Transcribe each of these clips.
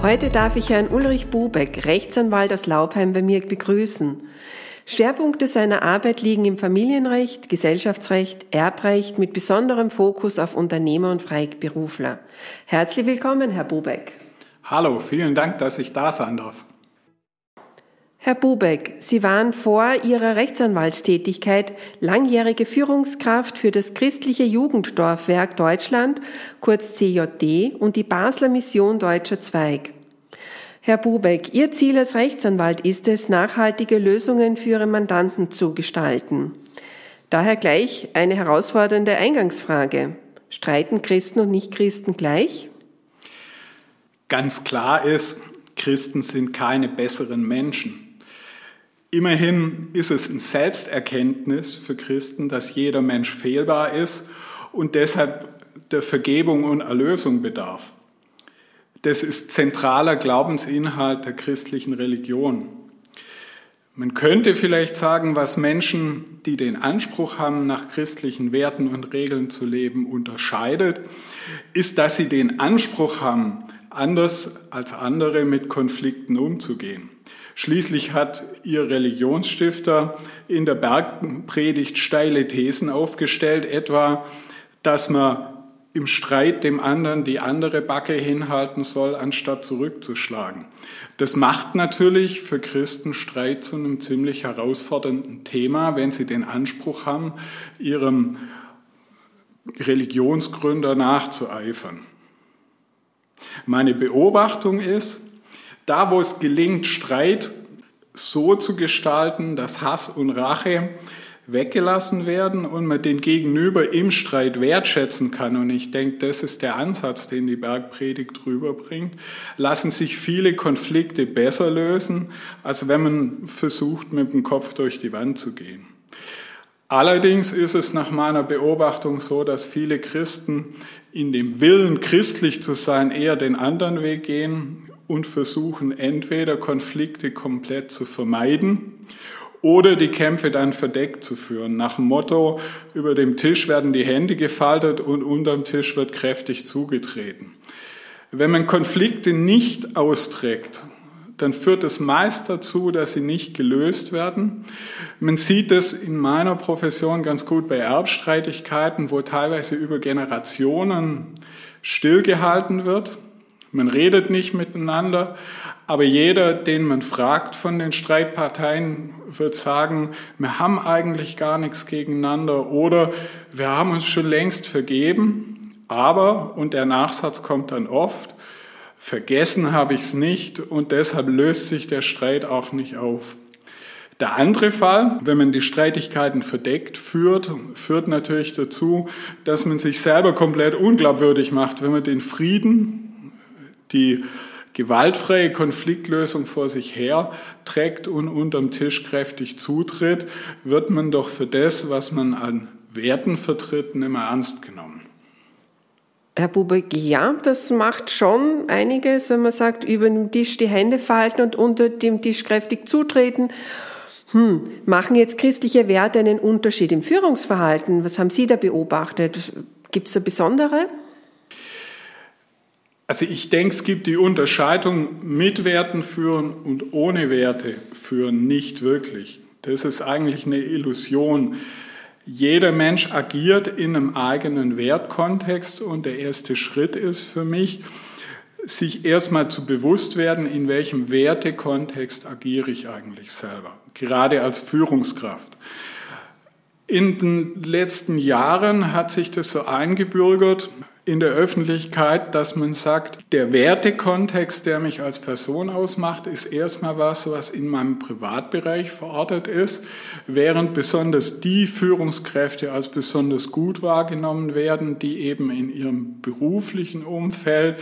Heute darf ich Herrn Ulrich Bubeck, Rechtsanwalt aus Laubheim, bei mir begrüßen. Schwerpunkte seiner Arbeit liegen im Familienrecht, Gesellschaftsrecht, Erbrecht mit besonderem Fokus auf Unternehmer und Freiberufler. Herzlich willkommen, Herr Bubeck. Hallo, vielen Dank, dass ich da sein darf. Herr Bubeck, Sie waren vor Ihrer Rechtsanwaltstätigkeit langjährige Führungskraft für das christliche Jugenddorfwerk Deutschland, kurz CJD, und die Basler Mission Deutscher Zweig. Herr Bubeck, Ihr Ziel als Rechtsanwalt ist es, nachhaltige Lösungen für Ihre Mandanten zu gestalten. Daher gleich eine herausfordernde Eingangsfrage. Streiten Christen und Nichtchristen gleich? Ganz klar ist, Christen sind keine besseren Menschen. Immerhin ist es ein Selbsterkenntnis für Christen, dass jeder Mensch fehlbar ist und deshalb der Vergebung und Erlösung bedarf. Das ist zentraler Glaubensinhalt der christlichen Religion. Man könnte vielleicht sagen, was Menschen, die den Anspruch haben, nach christlichen Werten und Regeln zu leben, unterscheidet, ist, dass sie den Anspruch haben, anders als andere mit Konflikten umzugehen. Schließlich hat ihr Religionsstifter in der Bergpredigt steile Thesen aufgestellt, etwa, dass man im Streit dem anderen die andere Backe hinhalten soll, anstatt zurückzuschlagen. Das macht natürlich für Christen Streit zu einem ziemlich herausfordernden Thema, wenn sie den Anspruch haben, ihrem Religionsgründer nachzueifern. Meine Beobachtung ist, da, wo es gelingt, Streit so zu gestalten, dass Hass und Rache weggelassen werden und man den Gegenüber im Streit wertschätzen kann. Und ich denke, das ist der Ansatz, den die Bergpredigt rüberbringt. Lassen sich viele Konflikte besser lösen, als wenn man versucht, mit dem Kopf durch die Wand zu gehen. Allerdings ist es nach meiner Beobachtung so, dass viele Christen in dem Willen, christlich zu sein, eher den anderen Weg gehen und versuchen entweder Konflikte komplett zu vermeiden oder die Kämpfe dann verdeckt zu führen. Nach dem Motto, über dem Tisch werden die Hände gefaltet und unterm Tisch wird kräftig zugetreten. Wenn man Konflikte nicht austrägt, dann führt es meist dazu, dass sie nicht gelöst werden. Man sieht es in meiner Profession ganz gut bei Erbstreitigkeiten, wo teilweise über Generationen stillgehalten wird. Man redet nicht miteinander, aber jeder, den man fragt von den Streitparteien, wird sagen, wir haben eigentlich gar nichts gegeneinander oder wir haben uns schon längst vergeben, aber, und der Nachsatz kommt dann oft, vergessen habe ich es nicht und deshalb löst sich der Streit auch nicht auf. Der andere Fall, wenn man die Streitigkeiten verdeckt führt, führt natürlich dazu, dass man sich selber komplett unglaubwürdig macht, wenn man den Frieden die gewaltfreie Konfliktlösung vor sich her trägt und unterm Tisch kräftig zutritt, wird man doch für das, was man an Werten vertritt, nicht mehr ernst genommen. Herr Bubeck, ja, das macht schon einiges, wenn man sagt, über den Tisch die Hände falten und unter dem Tisch kräftig zutreten. Hm, machen jetzt christliche Werte einen Unterschied im Führungsverhalten? Was haben Sie da beobachtet? Gibt es da besondere? Also ich denke, es gibt die Unterscheidung mit Werten führen und ohne Werte führen nicht wirklich. Das ist eigentlich eine Illusion. Jeder Mensch agiert in einem eigenen Wertkontext und der erste Schritt ist für mich, sich erstmal zu bewusst werden, in welchem Wertekontext agiere ich eigentlich selber, gerade als Führungskraft. In den letzten Jahren hat sich das so eingebürgert, in der Öffentlichkeit, dass man sagt, der Wertekontext, der mich als Person ausmacht, ist erstmal was, was in meinem Privatbereich verortet ist, während besonders die Führungskräfte als besonders gut wahrgenommen werden, die eben in ihrem beruflichen Umfeld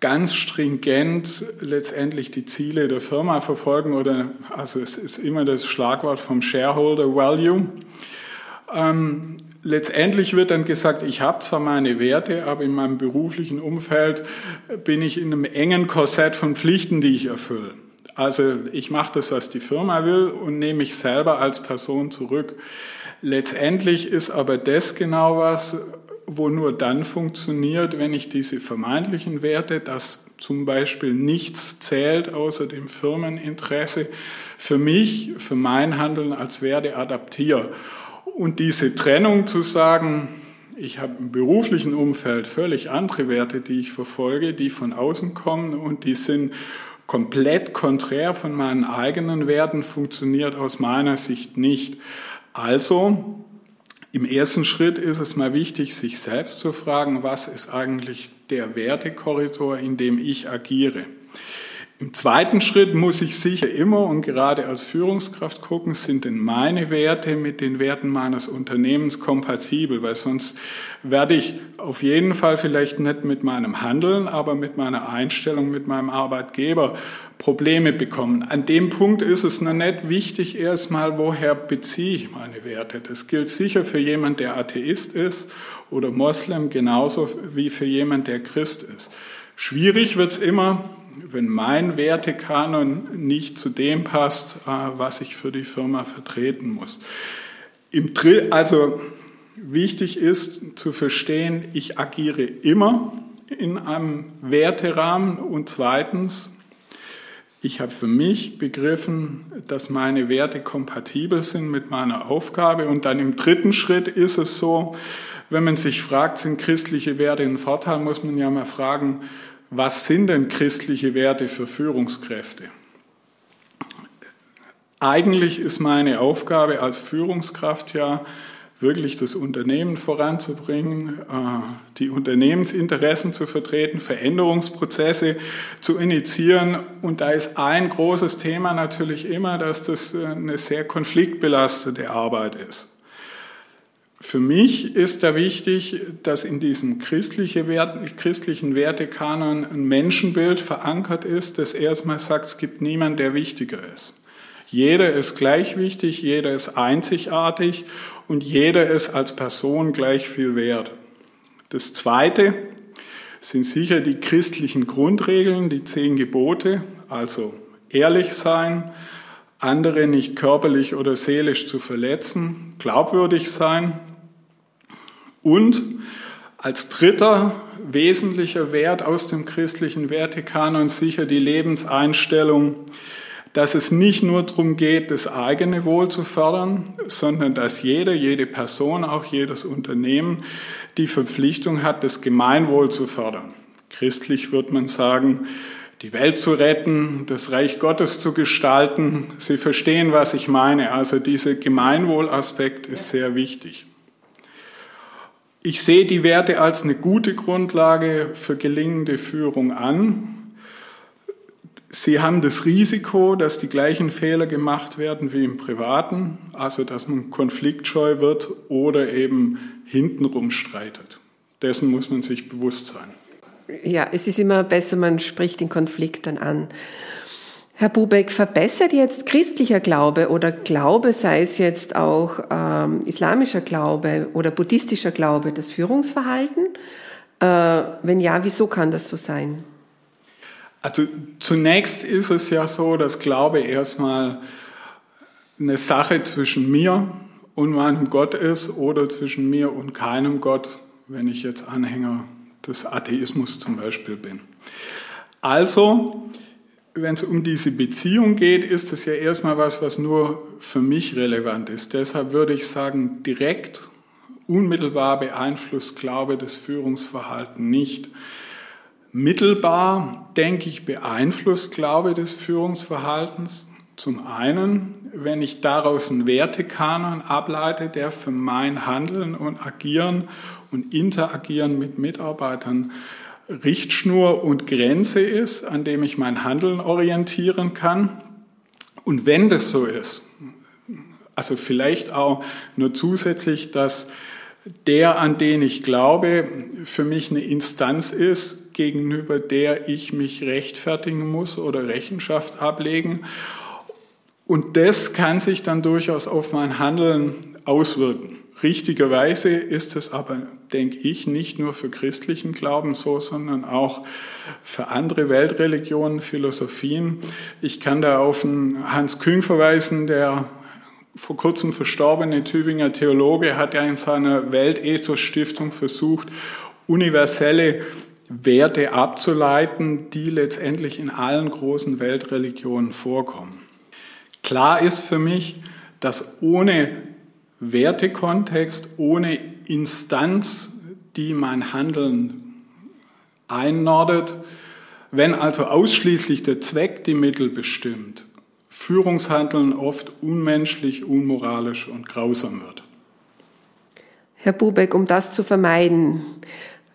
ganz stringent letztendlich die Ziele der Firma verfolgen oder also es ist immer das Schlagwort vom Shareholder Value. Ähm, letztendlich wird dann gesagt, ich habe zwar meine Werte, aber in meinem beruflichen Umfeld bin ich in einem engen Korsett von Pflichten, die ich erfülle. Also ich mache das, was die Firma will und nehme mich selber als Person zurück. Letztendlich ist aber das genau was, wo nur dann funktioniert, wenn ich diese vermeintlichen Werte, dass zum Beispiel nichts zählt außer dem Firmeninteresse, für mich, für mein Handeln als Werte adaptiere. Und diese Trennung zu sagen, ich habe im beruflichen Umfeld völlig andere Werte, die ich verfolge, die von außen kommen und die sind komplett konträr von meinen eigenen Werten, funktioniert aus meiner Sicht nicht. Also, im ersten Schritt ist es mal wichtig, sich selbst zu fragen, was ist eigentlich der Wertekorridor, in dem ich agiere. Im zweiten Schritt muss ich sicher immer und gerade als Führungskraft gucken, sind denn meine Werte mit den Werten meines Unternehmens kompatibel, weil sonst werde ich auf jeden Fall vielleicht nicht mit meinem Handeln, aber mit meiner Einstellung, mit meinem Arbeitgeber Probleme bekommen. An dem Punkt ist es noch nicht wichtig erstmal, woher beziehe ich meine Werte. Das gilt sicher für jemand, der Atheist ist oder Moslem, genauso wie für jemand, der Christ ist. Schwierig wird's immer, wenn mein Wertekanon nicht zu dem passt, äh, was ich für die Firma vertreten muss. Im Drill, also wichtig ist zu verstehen, ich agiere immer in einem Werterahmen und zweitens, ich habe für mich begriffen, dass meine Werte kompatibel sind mit meiner Aufgabe und dann im dritten Schritt ist es so, wenn man sich fragt, sind christliche Werte ein Vorteil, muss man ja mal fragen, was sind denn christliche Werte für Führungskräfte? Eigentlich ist meine Aufgabe als Führungskraft ja, wirklich das Unternehmen voranzubringen, äh, die Unternehmensinteressen zu vertreten, Veränderungsprozesse zu initiieren. Und da ist ein großes Thema natürlich immer, dass das eine sehr konfliktbelastete Arbeit ist. Für mich ist da wichtig, dass in diesem christliche Wert, christlichen Wertekanon ein Menschenbild verankert ist, das erstmal sagt, es gibt niemanden, der wichtiger ist. Jeder ist gleich wichtig, jeder ist einzigartig und jeder ist als Person gleich viel wert. Das Zweite sind sicher die christlichen Grundregeln, die zehn Gebote, also ehrlich sein, andere nicht körperlich oder seelisch zu verletzen, glaubwürdig sein, und als dritter wesentlicher Wert aus dem christlichen Wertekanon sicher die Lebenseinstellung, dass es nicht nur darum geht, das eigene Wohl zu fördern, sondern dass jeder, jede Person, auch jedes Unternehmen die Verpflichtung hat, das Gemeinwohl zu fördern. Christlich wird man sagen, die Welt zu retten, das Reich Gottes zu gestalten. Sie verstehen, was ich meine. Also dieser Gemeinwohlaspekt ist sehr wichtig. Ich sehe die Werte als eine gute Grundlage für gelingende Führung an. Sie haben das Risiko, dass die gleichen Fehler gemacht werden wie im Privaten, also dass man konfliktscheu wird oder eben hintenrum streitet. Dessen muss man sich bewusst sein. Ja, es ist immer besser, man spricht den Konflikt dann an. Herr Bubeck, verbessert jetzt christlicher Glaube oder Glaube, sei es jetzt auch ähm, islamischer Glaube oder buddhistischer Glaube, das Führungsverhalten? Äh, wenn ja, wieso kann das so sein? Also zunächst ist es ja so, dass Glaube erstmal eine Sache zwischen mir und meinem Gott ist oder zwischen mir und keinem Gott, wenn ich jetzt Anhänger des Atheismus zum Beispiel bin. Also wenn es um diese Beziehung geht, ist es ja erstmal was, was nur für mich relevant ist. Deshalb würde ich sagen, direkt, unmittelbar beeinflusst Glaube das Führungsverhalten nicht. Mittelbar, denke ich, beeinflusst Glaube des Führungsverhaltens. Zum einen, wenn ich daraus einen Wertekanon ableite, der für mein Handeln und Agieren und Interagieren mit Mitarbeitern Richtschnur und Grenze ist, an dem ich mein Handeln orientieren kann. Und wenn das so ist, also vielleicht auch nur zusätzlich, dass der, an den ich glaube, für mich eine Instanz ist, gegenüber der ich mich rechtfertigen muss oder Rechenschaft ablegen. Und das kann sich dann durchaus auf mein Handeln auswirken. Richtigerweise ist es aber, denke ich, nicht nur für christlichen Glauben so, sondern auch für andere Weltreligionen, Philosophien. Ich kann da auf einen Hans Küng verweisen, der vor kurzem verstorbene Tübinger Theologe hat ja in seiner Weltethos-Stiftung versucht, universelle Werte abzuleiten, die letztendlich in allen großen Weltreligionen vorkommen. Klar ist für mich, dass ohne Wertekontext, ohne Instanz, die mein Handeln einnordet, wenn also ausschließlich der Zweck die Mittel bestimmt, Führungshandeln oft unmenschlich, unmoralisch und grausam wird. Herr Bubeck, um das zu vermeiden,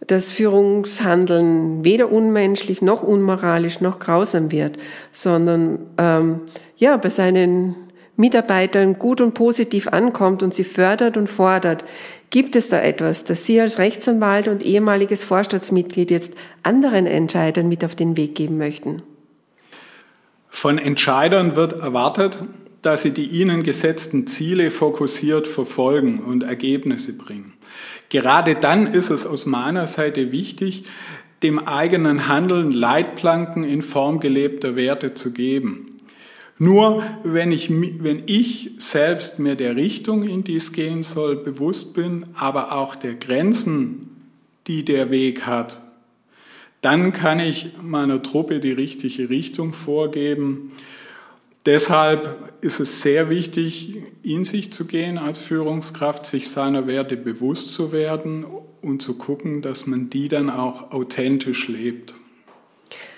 dass Führungshandeln weder unmenschlich noch unmoralisch noch grausam wird, sondern ähm, ja bei seinen Mitarbeitern gut und positiv ankommt und sie fördert und fordert. Gibt es da etwas, das Sie als Rechtsanwalt und ehemaliges Vorstandsmitglied jetzt anderen Entscheidern mit auf den Weg geben möchten? Von Entscheidern wird erwartet, dass sie die ihnen gesetzten Ziele fokussiert verfolgen und Ergebnisse bringen. Gerade dann ist es aus meiner Seite wichtig, dem eigenen Handeln Leitplanken in Form gelebter Werte zu geben. Nur wenn ich, wenn ich selbst mir der Richtung, in die es gehen soll, bewusst bin, aber auch der Grenzen, die der Weg hat, dann kann ich meiner Truppe die richtige Richtung vorgeben. Deshalb ist es sehr wichtig, in sich zu gehen als Führungskraft, sich seiner Werte bewusst zu werden und zu gucken, dass man die dann auch authentisch lebt.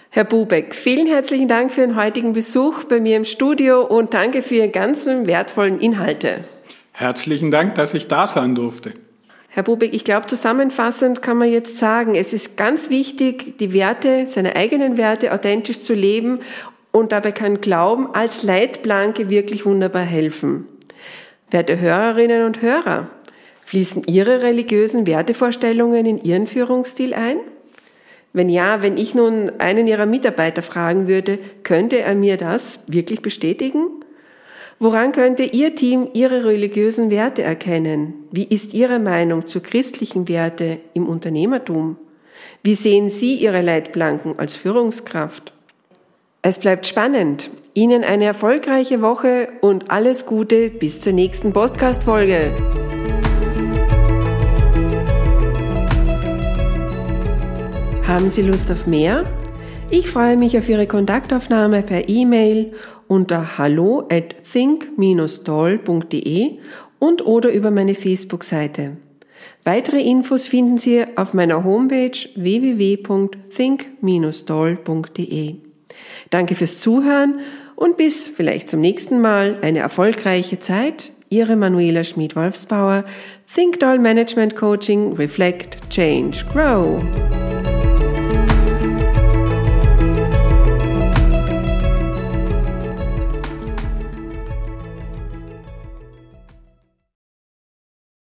Herr Bubeck, vielen herzlichen Dank für den heutigen Besuch bei mir im Studio und danke für Ihre ganzen wertvollen Inhalte. Herzlichen Dank, dass ich da sein durfte. Herr Bubik, ich glaube, zusammenfassend kann man jetzt sagen, es ist ganz wichtig, die Werte, seine eigenen Werte authentisch zu leben und dabei kann Glauben als Leitplanke wirklich wunderbar helfen. Werte Hörerinnen und Hörer, fließen Ihre religiösen Wertevorstellungen in Ihren Führungsstil ein? Wenn ja, wenn ich nun einen Ihrer Mitarbeiter fragen würde, könnte er mir das wirklich bestätigen? Woran könnte Ihr Team Ihre religiösen Werte erkennen? Wie ist Ihre Meinung zu christlichen Werte im Unternehmertum? Wie sehen Sie Ihre Leitplanken als Führungskraft? Es bleibt spannend. Ihnen eine erfolgreiche Woche und alles Gute bis zur nächsten Podcast-Folge. Haben Sie Lust auf mehr? Ich freue mich auf Ihre Kontaktaufnahme per E-Mail unter hallo at think-doll.de und oder über meine Facebook-Seite. Weitere Infos finden Sie auf meiner Homepage www.think-doll.de. Danke fürs Zuhören und bis vielleicht zum nächsten Mal eine erfolgreiche Zeit. Ihre Manuela Schmid-Wolfsbauer, Think Doll Management Coaching, Reflect, Change, Grow.